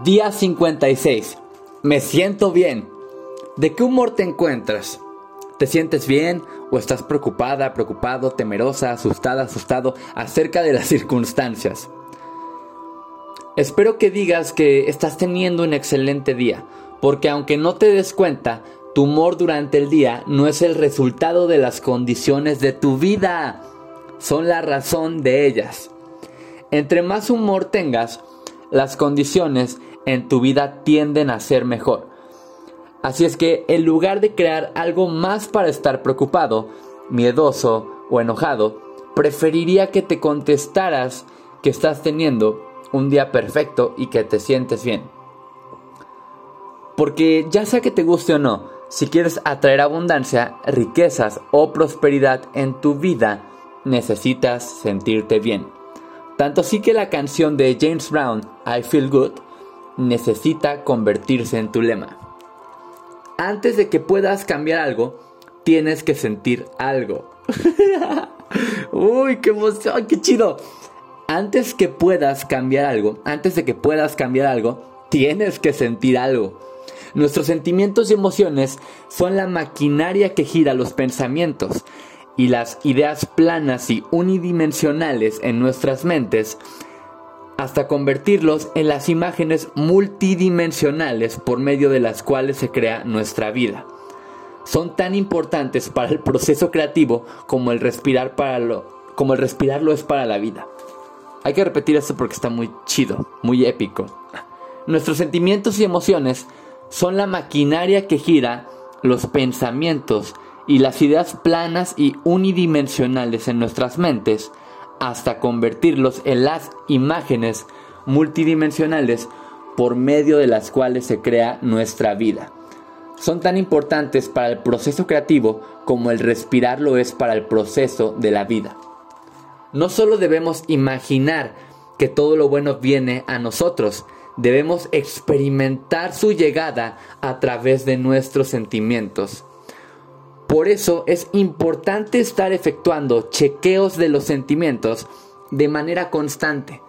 Día 56. Me siento bien. ¿De qué humor te encuentras? ¿Te sientes bien o estás preocupada, preocupado, temerosa, asustada, asustado acerca de las circunstancias? Espero que digas que estás teniendo un excelente día, porque aunque no te des cuenta, tu humor durante el día no es el resultado de las condiciones de tu vida, son la razón de ellas. Entre más humor tengas, las condiciones en tu vida tienden a ser mejor. Así es que en lugar de crear algo más para estar preocupado, miedoso o enojado, preferiría que te contestaras que estás teniendo un día perfecto y que te sientes bien. Porque ya sea que te guste o no, si quieres atraer abundancia, riquezas o prosperidad en tu vida, necesitas sentirte bien. Tanto así que la canción de James Brown, I Feel Good, necesita convertirse en tu lema. Antes de que puedas cambiar algo, tienes que sentir algo. Uy, qué emoción, qué chido. Antes que puedas cambiar algo, antes de que puedas cambiar algo, tienes que sentir algo. Nuestros sentimientos y emociones son la maquinaria que gira los pensamientos y las ideas planas y unidimensionales en nuestras mentes hasta convertirlos en las imágenes multidimensionales por medio de las cuales se crea nuestra vida. Son tan importantes para el proceso creativo como el respirar para lo como el respirar lo es para la vida. Hay que repetir esto porque está muy chido, muy épico. Nuestros sentimientos y emociones son la maquinaria que gira los pensamientos y las ideas planas y unidimensionales en nuestras mentes hasta convertirlos en las imágenes multidimensionales por medio de las cuales se crea nuestra vida. Son tan importantes para el proceso creativo como el respirar lo es para el proceso de la vida. No solo debemos imaginar que todo lo bueno viene a nosotros, debemos experimentar su llegada a través de nuestros sentimientos. Por eso es importante estar efectuando chequeos de los sentimientos de manera constante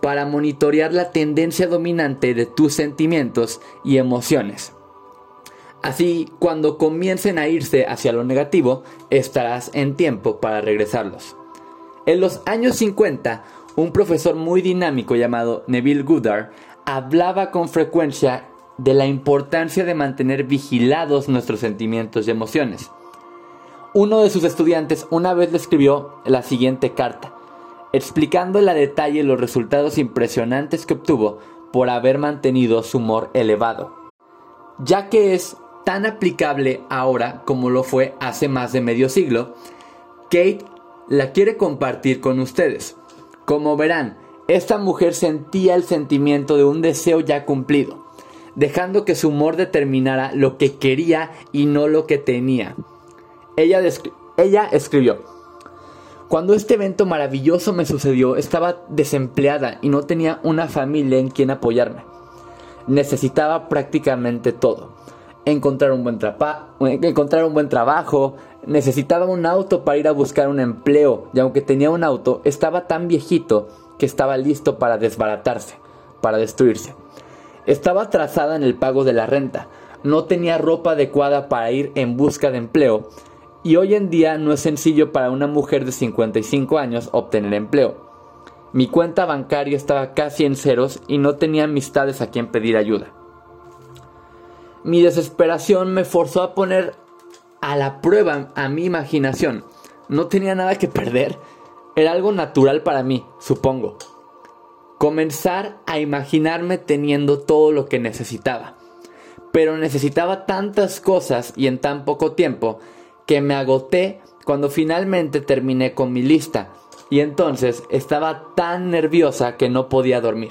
para monitorear la tendencia dominante de tus sentimientos y emociones. Así, cuando comiencen a irse hacia lo negativo, estarás en tiempo para regresarlos. En los años 50, un profesor muy dinámico llamado Neville Goddard hablaba con frecuencia de la importancia de mantener vigilados nuestros sentimientos y emociones uno de sus estudiantes una vez le escribió la siguiente carta, explicándole a detalle los resultados impresionantes que obtuvo por haber mantenido su humor elevado, ya que es tan aplicable ahora como lo fue hace más de medio siglo, Kate la quiere compartir con ustedes. Como verán, esta mujer sentía el sentimiento de un deseo ya cumplido, dejando que su humor determinara lo que quería y no lo que tenía. Ella, ella escribió, cuando este evento maravilloso me sucedió, estaba desempleada y no tenía una familia en quien apoyarme. Necesitaba prácticamente todo. Encontrar un buen, encontrar un buen trabajo, necesitaba un auto para ir a buscar un empleo y aunque tenía un auto, estaba tan viejito que estaba listo para desbaratarse, para destruirse. Estaba atrasada en el pago de la renta, no tenía ropa adecuada para ir en busca de empleo y hoy en día no es sencillo para una mujer de 55 años obtener empleo. Mi cuenta bancaria estaba casi en ceros y no tenía amistades a quien pedir ayuda. Mi desesperación me forzó a poner a la prueba a mi imaginación. No tenía nada que perder. Era algo natural para mí, supongo. Comenzar a imaginarme teniendo todo lo que necesitaba. Pero necesitaba tantas cosas y en tan poco tiempo que me agoté cuando finalmente terminé con mi lista y entonces estaba tan nerviosa que no podía dormir.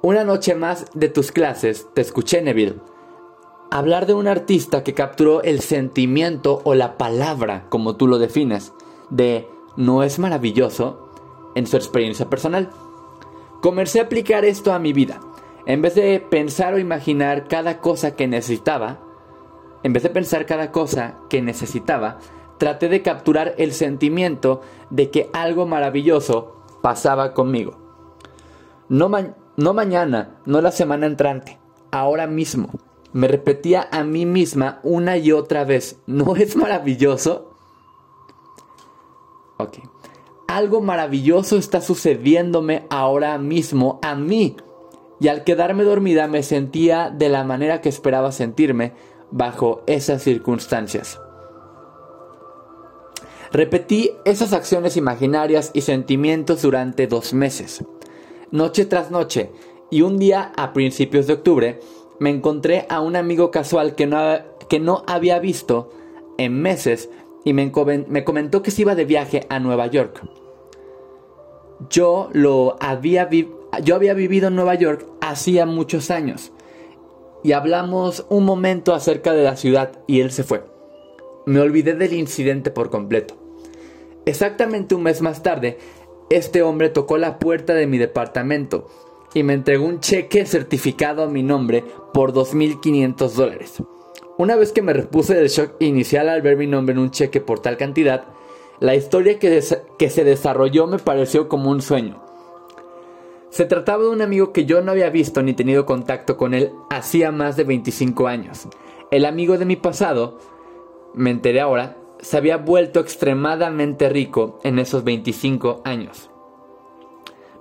Una noche más de tus clases te escuché, Neville, hablar de un artista que capturó el sentimiento o la palabra, como tú lo defines, de ¿no es maravilloso? en su experiencia personal. Comencé a aplicar esto a mi vida. En vez de pensar o imaginar cada cosa que necesitaba, en vez de pensar cada cosa que necesitaba, traté de capturar el sentimiento de que algo maravilloso pasaba conmigo. No, No mañana, no la semana entrante, ahora mismo. Me repetía a mí misma una y otra vez. ¿No es maravilloso? Ok. Algo maravilloso está sucediéndome ahora mismo a mí. Y al quedarme dormida me sentía de la manera que esperaba sentirme bajo esas circunstancias. Repetí esas acciones imaginarias y sentimientos durante dos meses. Noche tras noche, y un día a principios de octubre, me encontré a un amigo casual que no, que no había visto en meses y me, me comentó que se iba de viaje a Nueva York. Yo lo había, yo había vivido en Nueva York hacía muchos años y hablamos un momento acerca de la ciudad y él se fue. Me olvidé del incidente por completo. Exactamente un mes más tarde, este hombre tocó la puerta de mi departamento y me entregó un cheque certificado a mi nombre por 2.500 dólares. Una vez que me repuse del shock inicial al ver mi nombre en un cheque por tal cantidad, la historia que, que se desarrolló me pareció como un sueño. Se trataba de un amigo que yo no había visto ni tenido contacto con él hacía más de 25 años. El amigo de mi pasado, me enteré ahora, se había vuelto extremadamente rico en esos 25 años.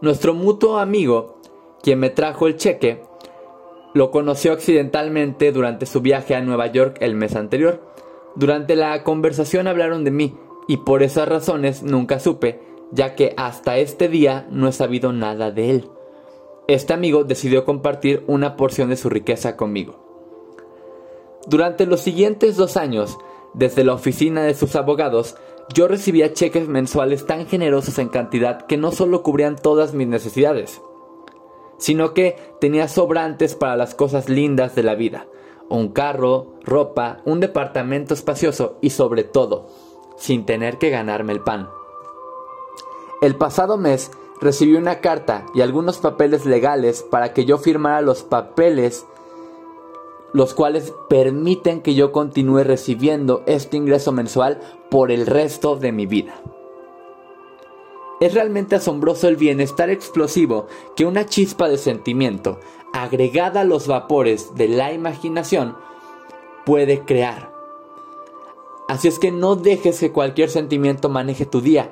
Nuestro mutuo amigo, quien me trajo el cheque, lo conoció accidentalmente durante su viaje a Nueva York el mes anterior. Durante la conversación hablaron de mí y por esas razones nunca supe, ya que hasta este día no he sabido nada de él. Este amigo decidió compartir una porción de su riqueza conmigo. Durante los siguientes dos años, desde la oficina de sus abogados, yo recibía cheques mensuales tan generosos en cantidad que no solo cubrían todas mis necesidades, sino que tenía sobrantes para las cosas lindas de la vida, un carro, ropa, un departamento espacioso y sobre todo, sin tener que ganarme el pan. El pasado mes recibí una carta y algunos papeles legales para que yo firmara los papeles los cuales permiten que yo continúe recibiendo este ingreso mensual por el resto de mi vida. Es realmente asombroso el bienestar explosivo que una chispa de sentimiento, agregada a los vapores de la imaginación, puede crear. Así es que no dejes que cualquier sentimiento maneje tu día,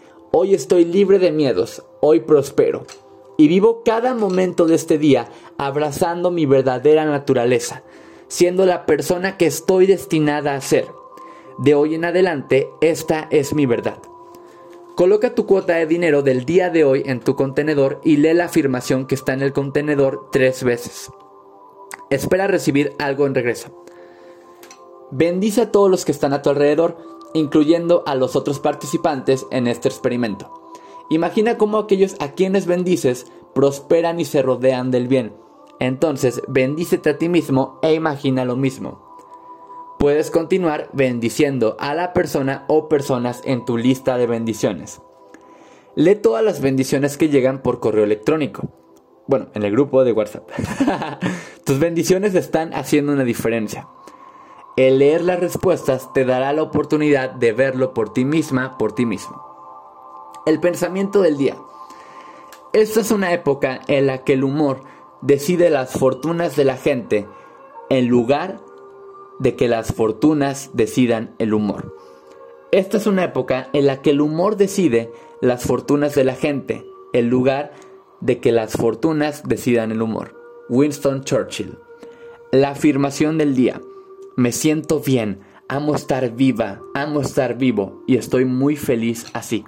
hoy estoy libre de miedos, hoy prospero, y vivo cada momento de este día abrazando mi verdadera naturaleza, siendo la persona que estoy destinada a ser. De hoy en adelante, esta es mi verdad. Coloca tu cuota de dinero del día de hoy en tu contenedor y lee la afirmación que está en el contenedor tres veces. Espera recibir algo en regreso. Bendice a todos los que están a tu alrededor, incluyendo a los otros participantes en este experimento. Imagina cómo aquellos a quienes bendices prosperan y se rodean del bien. Entonces, bendícete a ti mismo e imagina lo mismo. Puedes continuar bendiciendo a la persona o personas en tu lista de bendiciones. Lee todas las bendiciones que llegan por correo electrónico. Bueno, en el grupo de WhatsApp. Tus bendiciones están haciendo una diferencia. El leer las respuestas te dará la oportunidad de verlo por ti misma, por ti mismo. El pensamiento del día. Esta es una época en la que el humor decide las fortunas de la gente en lugar de que las fortunas decidan el humor. Esta es una época en la que el humor decide las fortunas de la gente en lugar de que las fortunas decidan el humor. Winston Churchill. La afirmación del día. Me siento bien, amo estar viva, amo estar vivo y estoy muy feliz así.